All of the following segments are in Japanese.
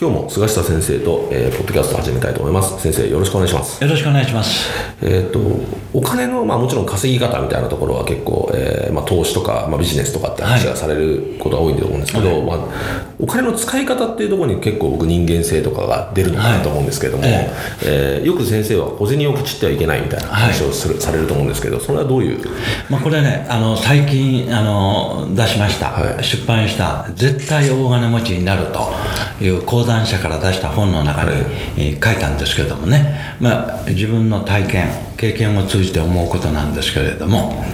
今日も菅下先生と、えー、ポッドキャスト始めたいと思います。先生よろしくお願いします。よろしくお願いします。えっ、とお金のまあもちろん稼ぎ方みたいなところは結構、えーまあ、投資とか、まあ、ビジネスとかって話がされることが多いと思うんですけど、はい、まあ、お金の使い方っていうところに結構僕人間性とかが出るのかなと思うんですけども、はい、ええー、よく先生は小銭を口ってはいけないみたいな話をする、はい、されると思うんですけどそれはどういう、まあ、これねあの最近あの出しました、出版した「絶対大金持ちになる」という講談社から出したた本の中に、え書いたんですけれどもね、まあ、自分の体験経験を通じて思うことなんですけれども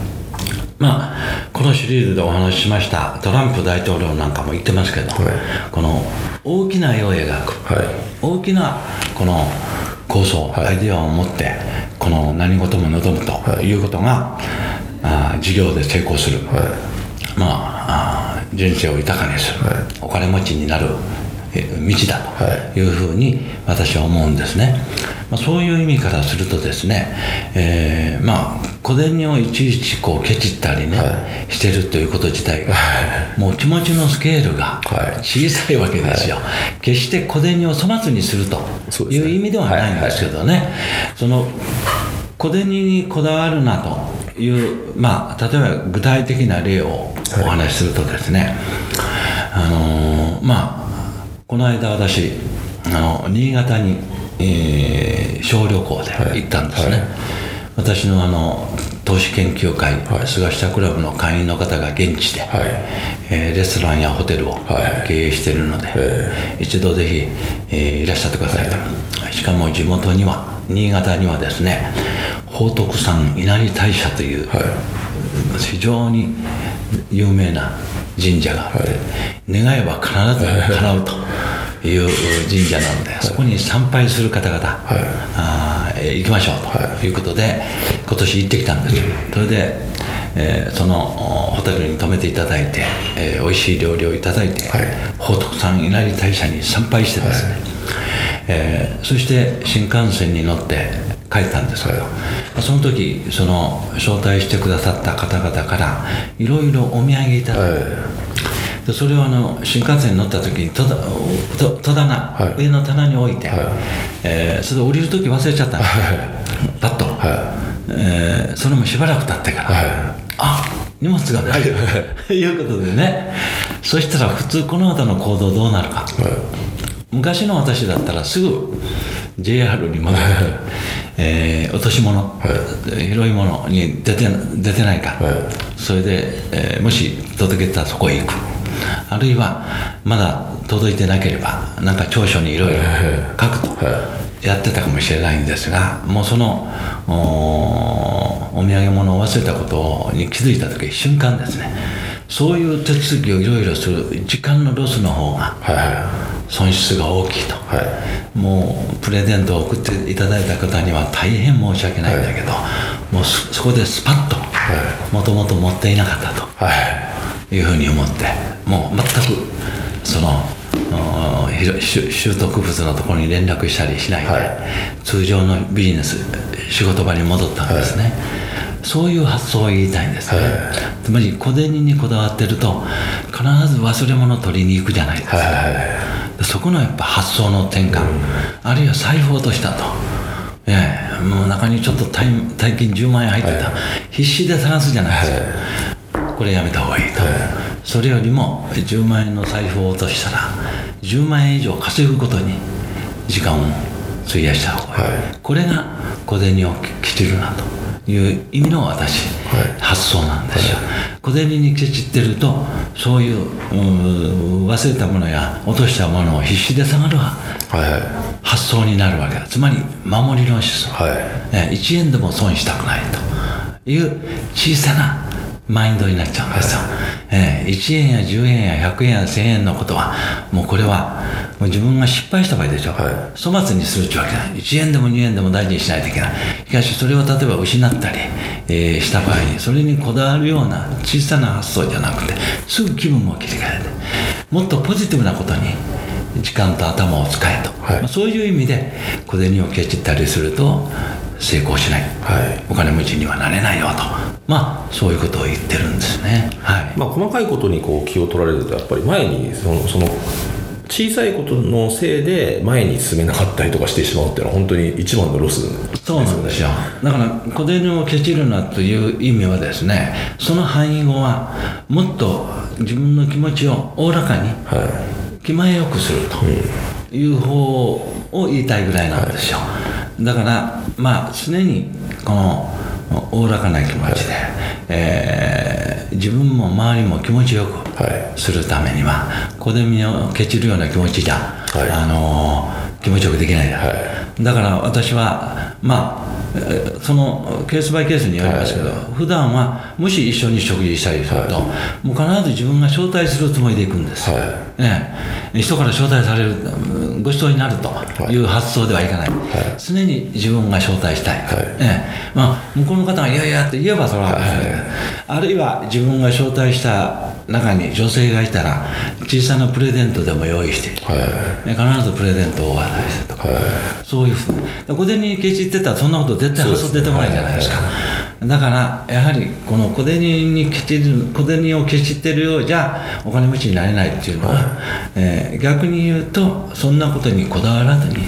まあ、このシリーズでお話ししましたトランプ大統領なんかも言ってますけど、はい、この大きな絵を描く、はい、大きなこの構想、はい、アイデアを持ってこの何事も望むとい。うことが、あ事業で成功する、まあ人生を豊かにする、お金持ちになる道だとい。うふうに私は思うんですね、まあ、そういう意味からするとですね、えー、まあ小銭をいちいちこうケチったりね、はい、してるということ自体が、もう気持ちのスケールが小さいわけですよ、はい、決して小銭を粗末にするという意味ではないんですけどね、その小銭にこだわるなという、まあ、例えば具体的な例をお話しするとですね、あのー、まあこの間私あの新潟に、えー、小旅行で行ったんですね、はい。はい、私のあの投資研究会、はい、菅下クラブの会員の方が現地で、はい、えー、レストランやホテルを経営しているので、はい、一度ぜひ、えー、いらっしゃってくださいと、しかも地元には新潟にはですね宝徳山稲荷大社という、非常に有名な神社があって、願えば必ず叶うという神社なので、そこに参拝する方々、はい、あ行きましょうと。い。うことで、今年行ってきたんです、それで、えー、そのホテルに泊めていただいて、えー、美味しい料理をいただいて、はい、宝徳山稲荷大社に参拝してですね、はい、えー、そして新幹線に乗って帰ったんですけど、はい、その時その招待してくださった方々からいろいろお土産いただいて、でそれをあの新幹線に乗った時に戸戸棚、はい、上の棚に置いて、はい、えー、それで降りる時忘れちゃった。んです、はい、パッと、はい。えー、それもしばらく経ってから、はい、あ荷物がない。とい。うことでね。そしたら普通この後の行動どうなるか、はい、昔の私だったらすぐ JR に戻って、えー、落とし物、はい、広いものに出て出てないか、はい、それで、えー、もし届けたらそこへ行くあるいはまだ届いてなければなんか長所にいろいろ書くとやってたかもしれないんですがもうそのお土産物を忘れたことに気づいた時瞬間ですね。そういう手続きをいろいろする時間のロスの方が損失が大きいと、はい、もうプレゼントを送っていただいた方には大変申し訳ないんだけど、はい、もうそこでスパッともともと持っていなかったと。はい。いうふうに思ってもう全くその習得物のところに連絡したりしないで、はい、通常のビジネス仕事場に戻ったんですね、はい、そういう発想を言いたいんですね、はい、つまり小銭にこだわってると必ず忘れ物を取りに行くじゃないですか、そこのやっぱ発想の転換、うん、あるいは財布落としたと。ええもう中にちょっと大金10万円入ってた、必死で探すじゃないですか、これやめた方がいいと、それよりも10万円の財布を落としたら10万円以上稼ぐことに時間を費やした方がいい、はい、これが小銭をケチるなという意味の私、はい、発想なんですよ、はい、小銭にケチってるとそういう忘れたものや落としたものを必死で探る発想になるわけだ。つまり守りの思想、はい、1円でも損したくないという小さなマインドになっちゃうんですよ、えー、1円や10円や100円や1000円のことはもうこれはもう自分が失敗した場合でしょ、はい、粗末にするってわけない。1円でも2円でも大事にしないといけない。しかしそれを例えば失ったり、えー、した場合にそれにこだわるような小さな発想じゃなくてすぐ気分を切り替えてもっとポジティブなことに時間と頭を使えと、はい、まあ、そういう意味で小銭をケチったりすると成功しない、はい、お金持ちにはなれないよとまあそういうことを言ってるんですね、はい。まあ、細かいことにこう気を取られるとやっぱり前にそのその小さいことのせいで前に進めなかったりとかしてしまうっていうのは本当に一番のロスですよね。そうなんですよ。だから小銭をケチるなという意味はですねその範囲語はもっと自分の気持ちをおおらかに、はい、気前よくするという方を言いたいぐらいなんですよ、はい、だからまあ常にこのおおらかな気持ちで、はい、えー、自分も周りも気持ちよくするためには、小銭をケチるような気持ちじゃ、はい、あのー、気持ちよくできない、はい、だから私はまあそのケースバイケースによりますけど、はい、普段はもし一緒に食事したりすると、はい、もう必ず自分が招待するつもりで行くんです、はい。ね、人から招待されるご馳走になるとい。う発想ではいかない、はい、常に自分が招待したい、はい。ねまあ、向こうの方が「いやいや」って言えばそれは、はい、あるいは自分が招待した中に女性がいたら小さなプレゼントでも用意して、はい、必ずプレゼントをお渡しするとか、はい、そういうふうに小銭にケチってたらそんなこと絶対発想出てこないじゃないですか、だからやはりこの小銭にケチる小銭をケチってるようじゃお金持ちになれないっていうのは、はい、えー、逆に言うとそんなことにこだわらずに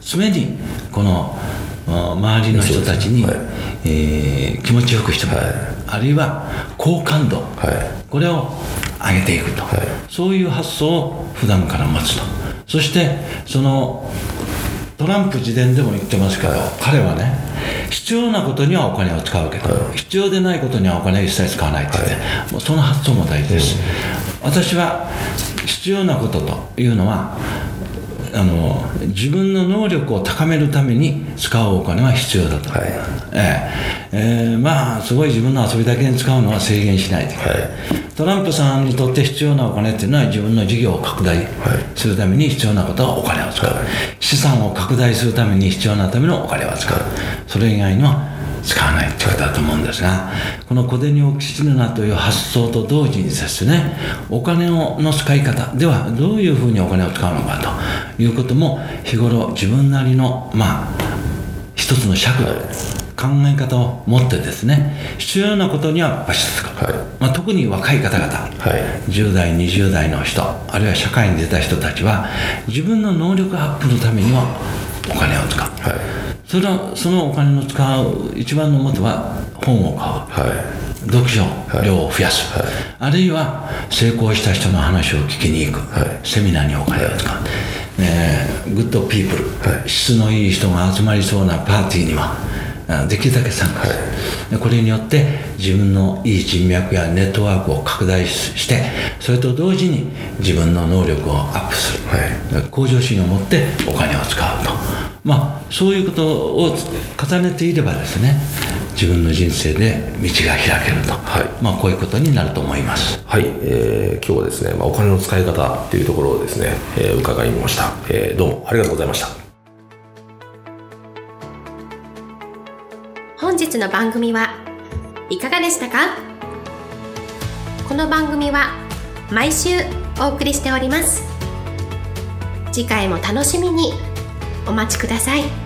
常にこの周りの人たちに、はい、えー、気持ちよくしてもらう、はい、あるいは好感度、はい、これを上げていくと、はい、そういう発想を普段から持つと。そしてそのトランプ自伝でも言ってますけど、彼はね必要なことにはお金を使うけど、必要でないことにはお金を一切使わないって言って、もうその発想も大事です、私は必要なことというのはあの自分の能力を高めるために使うお金は必要だと、はい、ええ。ー、まあすごい自分の遊びだけに使うのは制限しないと。はい、トランプさんにとって必要なお金っていうのは自分の事業を拡大するために必要なことはお金を使う、はい、資産を拡大するために必要なためのお金を使う。それ以外には使わないってことだと思うんですがこの小銭をきちるなという発想と同時にですねお金をの使い方ではどういうふうにお金を使うのかということも日頃自分なりのまあ一つの尺度考え方を持ってですね必要なことにはバシッと使う、はい、まあ、特に若い方々、はい、10代20代の人あるいは社会に出た人たちは自分の能力アップのためにはお金を使う、はいそれはそのお金の使う一番のもとは本を買う、はい、読書量を増やす、はい、あるいは成功した人の話を聞きに行く、はい、セミナーにお金を使う、えー、 good people、質のいい人が集まりそうなパーティーにはできるだけ参加する、これによって自分のいい人脈やネットワークを拡大してそれと同時に自分の能力をアップする、向上心を持ってお金を使まあ、そういうことを重ねていればですね自分の人生で道が開けると、はい。まあ、こういうことになると思います。はい、えー、今日はですね、まあ、お金の使い方っていうところをですね、えー、伺いました、えー、どうもありがとうございました。本日の番組はいかがでしたか？この番組は毎週お送りしております。次回も楽しみにお待ちください。